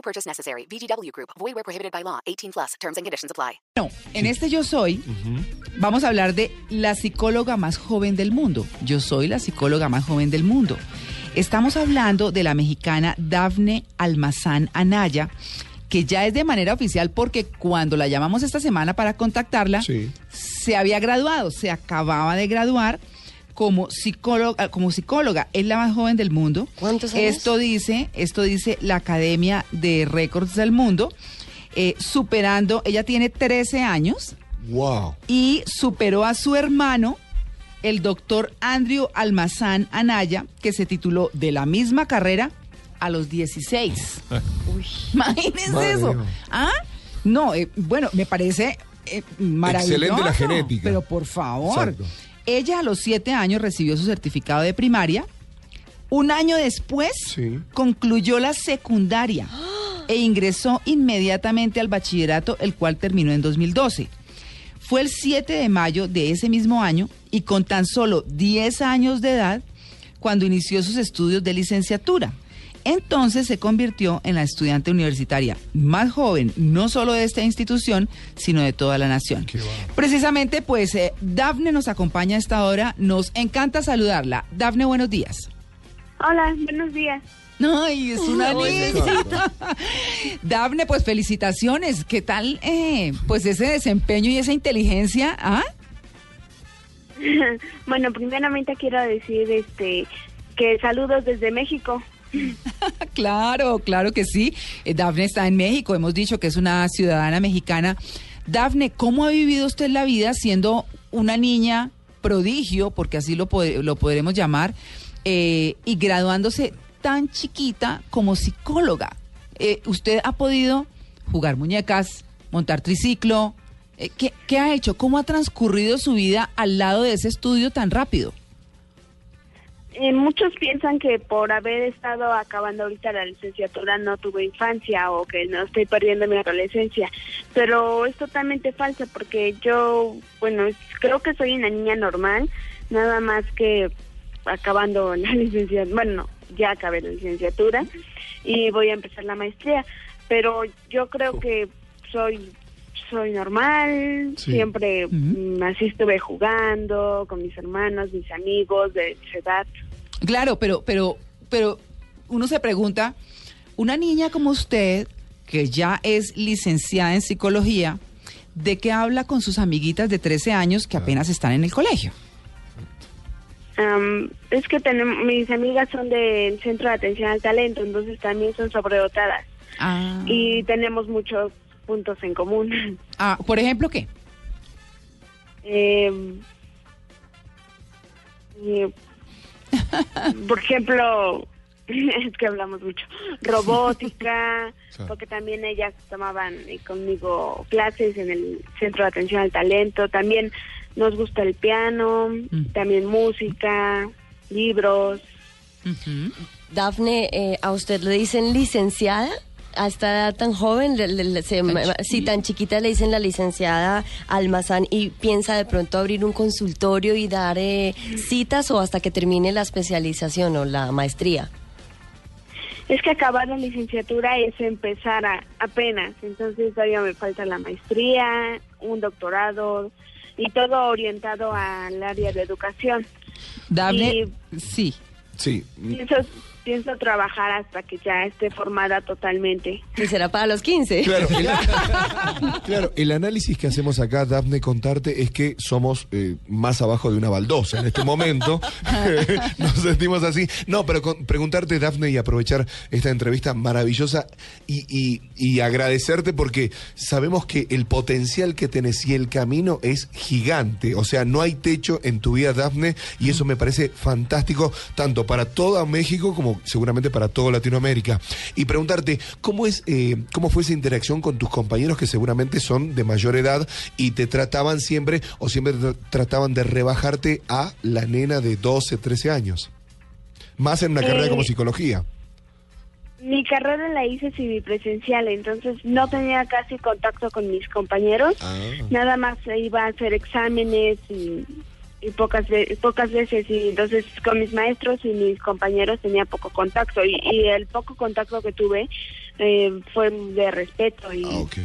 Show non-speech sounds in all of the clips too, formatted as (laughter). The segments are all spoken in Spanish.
No purchase necessary. VGW Group. Void where prohibited by law. 18 plus. Terms and conditions apply. No, en este Yo Soy vamos a hablar de la psicóloga más joven del mundo. Yo soy la psicóloga más joven del mundo. Estamos hablando de la mexicana Dafne Almazán Anaya, que ya es de manera oficial porque cuando la llamamos esta semana para contactarla, Sí. se había graduado, se acababa de graduar como psicóloga, como psicóloga, es la más joven del mundo. ¿Cuántos años? Esto dice, esto dice la Academia de Récords del Mundo, eh, superando, ella tiene 13 años Wow. y superó a su hermano, el doctor Andrew Almazán Anaya, que se tituló de la misma carrera a los 16. (laughs) Imagínense Madre eso. ¿Ah? No, eh, bueno, me parece eh, maravilloso. Excelente la genética. Pero por favor. Exacto. Ella a los siete años recibió su certificado de primaria. Un año después Sí. concluyó la secundaria e ingresó inmediatamente al bachillerato, el cual terminó en 2012. Fue el 7 de mayo de ese mismo año y con tan solo 10 años de edad cuando inició sus estudios de licenciatura. Entonces se convirtió en la estudiante universitaria más joven, no solo de esta institución, sino de toda la nación. Precisamente, pues, eh, Dafne nos acompaña a esta hora. Nos encanta saludarla. Dafne, buenos días. Hola, buenos días. Ay, es una niña. (laughs) Dafne, pues felicitaciones. ¿Qué tal, eh, pues ese desempeño y esa inteligencia? ¿Ah? (laughs) bueno, primeramente quiero decir este que saludos desde México. (laughs) Claro, claro que sí. Eh, Dafne está en México. Hemos dicho que es una ciudadana mexicana. Dafne, ¿cómo ha vivido usted la vida siendo una niña prodigio, porque así lo, lo podremos llamar, eh, y graduándose tan chiquita como psicóloga? Eh, ¿Usted ha podido jugar muñecas, montar triciclo? Eh, ¿qué, ¿Qué ha hecho? ¿Cómo ha transcurrido su vida al lado de ese estudio tan rápido? Eh, muchos piensan que por haber estado acabando ahorita la licenciatura no tuve infancia o que no estoy perdiendo mi adolescencia, pero es totalmente falso porque yo, bueno, creo que soy una niña normal, nada más que acabando (laughs) la licenciatura, bueno, no, ya acabé la licenciatura y voy a empezar la maestría, pero yo creo que soy soy normal, Sí. siempre mm, así estuve jugando con mis hermanos, mis amigos de esa edad. Claro, pero, pero, pero uno se pregunta, una niña como usted, que ya es licenciada en psicología, ¿de qué habla con sus amiguitas de 13 años que apenas están en el colegio? Es que tenemos, mis amigas son del Centro de Atención al Talento, entonces también son sobredotadas Ah, y tenemos muchos puntos en común. ah, por ejemplo, ¿qué? Eh, eh, por ejemplo, (laughs) es que hablamos mucho, robótica, porque también ellas tomaban eh, conmigo clases en el Centro de Atención al Talento, también nos gusta el piano, Mm. también música, libros. Ujú. Dafne, eh, ¿a usted le dicen licenciada? A esta edad tan joven, le- le- le- se- Tan si tan chiquita le dicen la licenciada Almazán y piensa de pronto abrir un consultorio y dar eh, citas o hasta que termine la especialización o la maestría. Es que acabar la licenciatura es empezar a- apenas, entonces todavía me falta la maestría, un doctorado y todo orientado al área de educación. Dafne, sí. Sí. Pienso, pienso trabajar hasta que ya esté formada totalmente. Y será para los 15. Claro el, (laughs) claro, el análisis que hacemos acá, Dafne, contarte es que somos eh, más abajo de una baldosa en este momento. (laughs) (laughs) Nos sentimos así. No, pero con- preguntarte, Dafne, y aprovechar esta entrevista maravillosa y, y- y agradecerte porque sabemos que el potencial que tenés y el camino es gigante. O sea, no hay techo en tu vida, Dafne, y eso me parece fantástico, tanto para toda México como seguramente para toda Latinoamérica. Y preguntarte, ¿cómo, es, eh, ¿cómo fue esa interacción con tus compañeros que seguramente son de mayor edad y te trataban siempre o siempre tra- trataban de rebajarte a la nena de 12, 13 años? Más en una carrera Eh, como psicología. Mi carrera la hice semipresencial, entonces no tenía casi contacto con mis compañeros. Ah. Nada más iba a hacer exámenes y, y pocas, ve- pocas veces. Y entonces con mis maestros y mis compañeros tenía poco contacto. Y, y el poco contacto que tuve eh, fue de respeto. Y Ah, ok.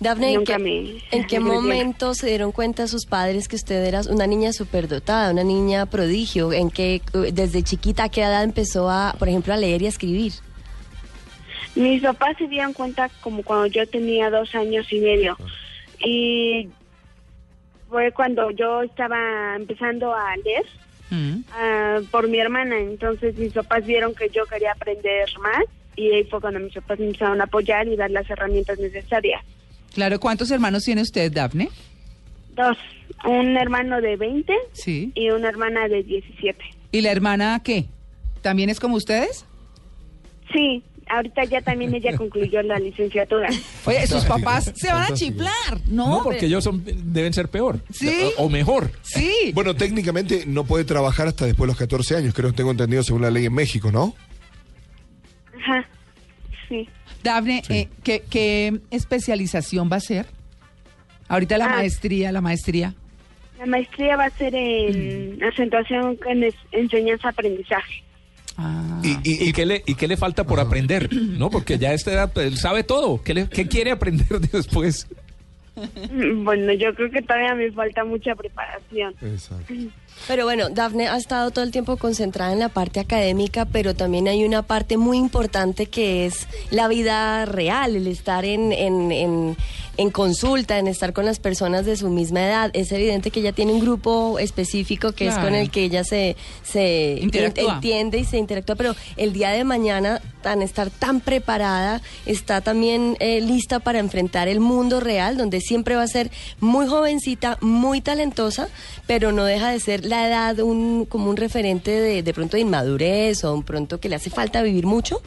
Dafne, ¿en qué, me- en qué (laughs) me momento se dieron cuenta sus padres que usted era una niña superdotada, una niña prodigio? ¿En qué, desde chiquita, a qué edad empezó a, por ejemplo, a leer y a escribir? mis papás se dieron cuenta como cuando yo tenía dos años y medio. Y fue cuando yo estaba empezando a leer. Mm. ah, por mi hermana. Entonces mis papás vieron que yo quería aprender más y ahí fue cuando mis papás me empezaron a apoyar y dar las herramientas necesarias. Claro, ¿cuántos hermanos tiene usted, Dafne? Dos, un hermano de 20 Sí. y una hermana de 17. ¿Y la hermana qué? ¿También es como ustedes? Sí, ahorita ya también ella concluyó la licenciatura. Oye, sus papás se van a chiflar, ¿no? No, porque ellos son, deben ser peor. Sí. O, mejor. Sí. Bueno, técnicamente no puede trabajar hasta después de los 14 años, creo que tengo entendido según la ley en México, ¿no? Ajá, sí. Dafne, eh, ¿qué, qué especialización va a ser? Ahorita la Ah. maestría, la maestría. La maestría va a ser en acentuación en enseñanza-aprendizaje. Ah. Y, y- ¿Y qué, le, ¿Y qué le falta por aprender? ¿No? Porque ya a esta edad pues, él sabe todo. ¿Qué, le- qué quiere aprender (laughs) después? (laughs) Bueno, yo creo que todavía me falta mucha preparación. Exacto. Pero bueno, Dafne ha estado todo el tiempo concentrada en la parte académica, pero también hay una parte muy importante que es la vida real, el estar en, en, en, en consulta, en estar con las personas de su misma edad. Es evidente que ella tiene un grupo específico que es con el que ella se, se Interactúa. entiende y se interactúa, pero el día de mañana, tan estar tan preparada, está también eh, lista para enfrentar el mundo real, donde siempre va a ser muy jovencita, muy talentosa, pero no deja de ser la edad un, como un referente de, de pronto de inmadurez o un pronto que le hace falta vivir mucho.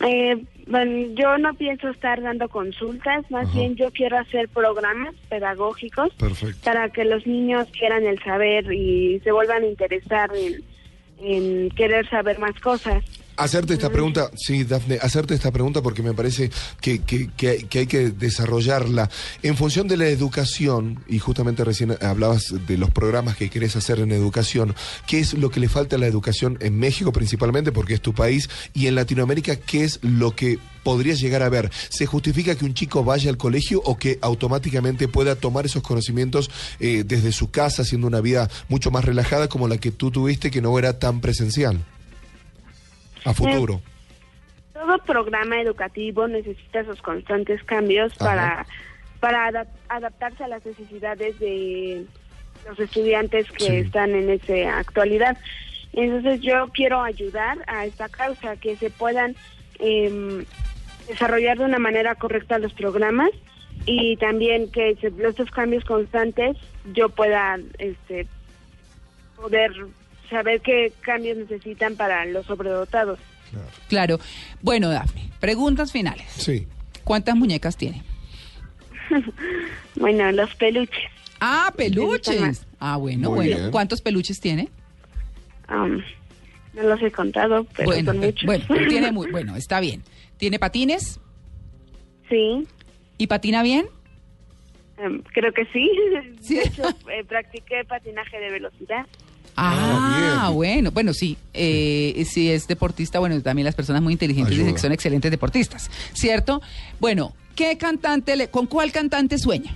Eh, bueno, yo no pienso estar dando consultas, más Ajá. bien yo quiero hacer programas pedagógicos Perfecto. para que los niños quieran el saber y se vuelvan a interesar en, en querer saber más cosas. Hacerte esta pregunta, sí, Dafne, hacerte esta pregunta porque me parece que, que- que que hay que desarrollarla. En función de la educación, y justamente recién hablabas de los programas que querés hacer en educación, ¿qué es lo que le falta a la educación en México principalmente, porque es tu país, y en Latinoamérica, qué es lo que podrías llegar a ver? ¿Se justifica que un chico vaya al colegio o que automáticamente pueda tomar esos conocimientos eh, desde su casa, haciendo una vida mucho más relajada como la que tú tuviste, que no era tan presencial? A futuro. Todo programa educativo necesita esos constantes cambios Ajá. para, para adap- adaptarse a las necesidades de los estudiantes que Sí. están en esa actualidad. Entonces yo quiero ayudar a esta causa, que se puedan em, desarrollar de una manera correcta los programas y también que se- estos cambios constantes yo pueda este, poder saber qué cambios necesitan para los sobredotados. Claro. Bueno, Dafne, preguntas finales. Sí. ¿Cuántas muñecas tiene? (laughs) Bueno, los peluches. Ah, peluches. Ah, bueno, Muy bueno. bien. ¿Cuántos peluches tiene? am, no los he contado, pero bueno, son muchos. bueno, tiene muy, (laughs) bueno, está bien. ¿Tiene patines? sí, ¿Y patina bien? am, creo que sí. (laughs) Sí. De hecho, eh, practiqué patinaje de velocidad. Ah, Ah, bueno, bueno, sí. Eh, si es deportista, bueno, también las personas muy inteligentes dicen que son excelentes deportistas, ¿cierto? Bueno, ¿qué cantante, le, con cuál cantante sueña?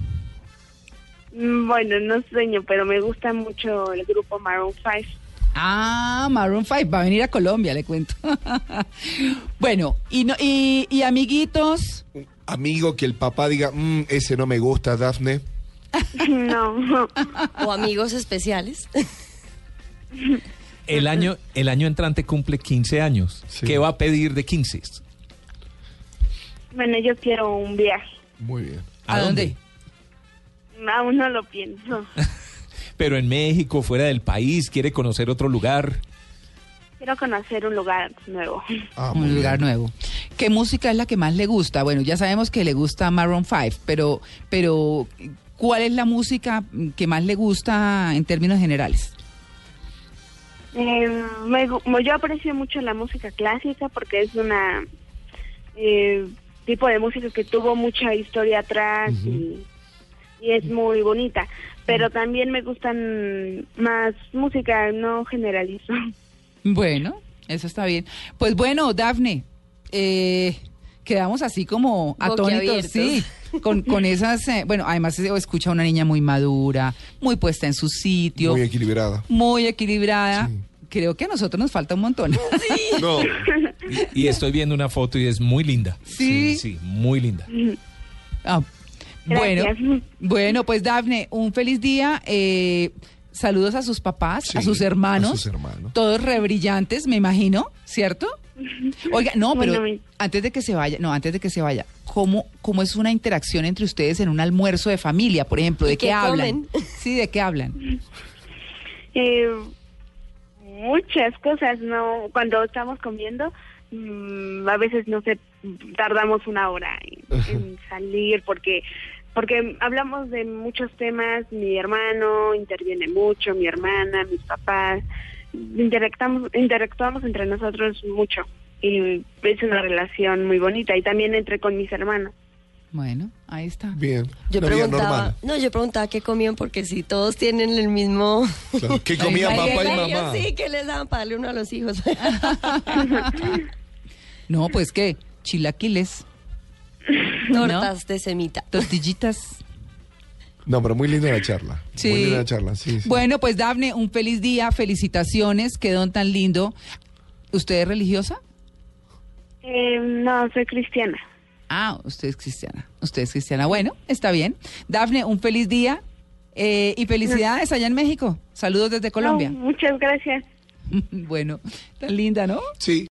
Mm, Bueno, no sueño, pero me gusta mucho el grupo Maroon 5. Ah, Maroon 5 va a venir a Colombia, le cuento. (laughs) bueno, y, no, y, y amiguitos, Amigo que el papá diga, "Mm, ese no me gusta, Dafne. (laughs) no, (laughs) O amigos especiales. El (laughs) año, el año entrante cumple 15 años. Sí. ¿Qué va a pedir de 15? bueno, yo quiero un viaje. Muy bien. ¿a, dónde? Aún no lo pienso. (laughs) Pero en México, fuera del país, quiere conocer otro lugar. Quiero conocer un lugar nuevo. Ah, un bien. lugar nuevo. ¿Qué música es la que más le gusta? Bueno, ya sabemos que le gusta Maroon 5, pero, pero ¿cuál es la música que más le gusta en términos generales? Eh, me yo aprecio mucho la música clásica porque es una eh, tipo de música que tuvo mucha historia atrás y, y es muy bonita. Pero también me gustan más música, no generalizo. Bueno, eso está bien. Pues bueno, Dafne, eh, quedamos así como atónitos, sí, con, con (laughs) esas, eh, bueno, además se escucha a una niña muy madura, muy puesta en su sitio, Muy muy, equilibrada. equilibrada. Sí. Creo que a nosotros nos falta un montón. (laughs) No, Y, y estoy viendo una foto y es muy linda. Sí. Sí, muy linda. Ah, bueno, bueno, pues Dafne, un feliz día. eh, saludos a sus papás, a sus hermanos. a sus hermanos. Todos re brillantes, me imagino, ¿cierto? Oiga, no, pero Bueno, antes de que se vaya, no, antes de que se vaya, ¿cómo, cómo es una interacción entre ustedes en un almuerzo de familia, por ejemplo? ¿De ¿Y qué, qué hablan? comen? (laughs) Sí, ¿de qué hablan? Eh, muchas cosas, ¿no? Cuando estamos comiendo, mm, a veces, no sé, tardamos una hora en, en salir porque porque hablamos de muchos temas, mi hermano interviene mucho, mi hermana, mis papás, interactuamos, interactuamos entre nosotros mucho y es una relación muy bonita y también entre con mis hermanos. Bueno, ahí está. bien. Yo preguntaba, no, yo preguntaba qué comían porque si todos tienen el mismo Claro, ¿Qué (laughs) comía Ay, papá y mamá? sí, que les daban para darle uno a los hijos. (laughs) No, pues qué, chilaquiles, (laughs) Tortas de semita. tortillitas. No, pero muy linda la charla. Sí. Muy linda la charla, sí. sí. Bueno, pues Dafne, un feliz día, felicitaciones, qué don tan lindo. ¿Usted es religiosa? Eh, no, soy cristiana. Ah, usted es cristiana. Usted es cristiana. Bueno, está bien. Dafne, un feliz día eh, y felicidades allá en México. Saludos desde Colombia. No, muchas gracias. (laughs) bueno, tan linda, ¿no? Sí.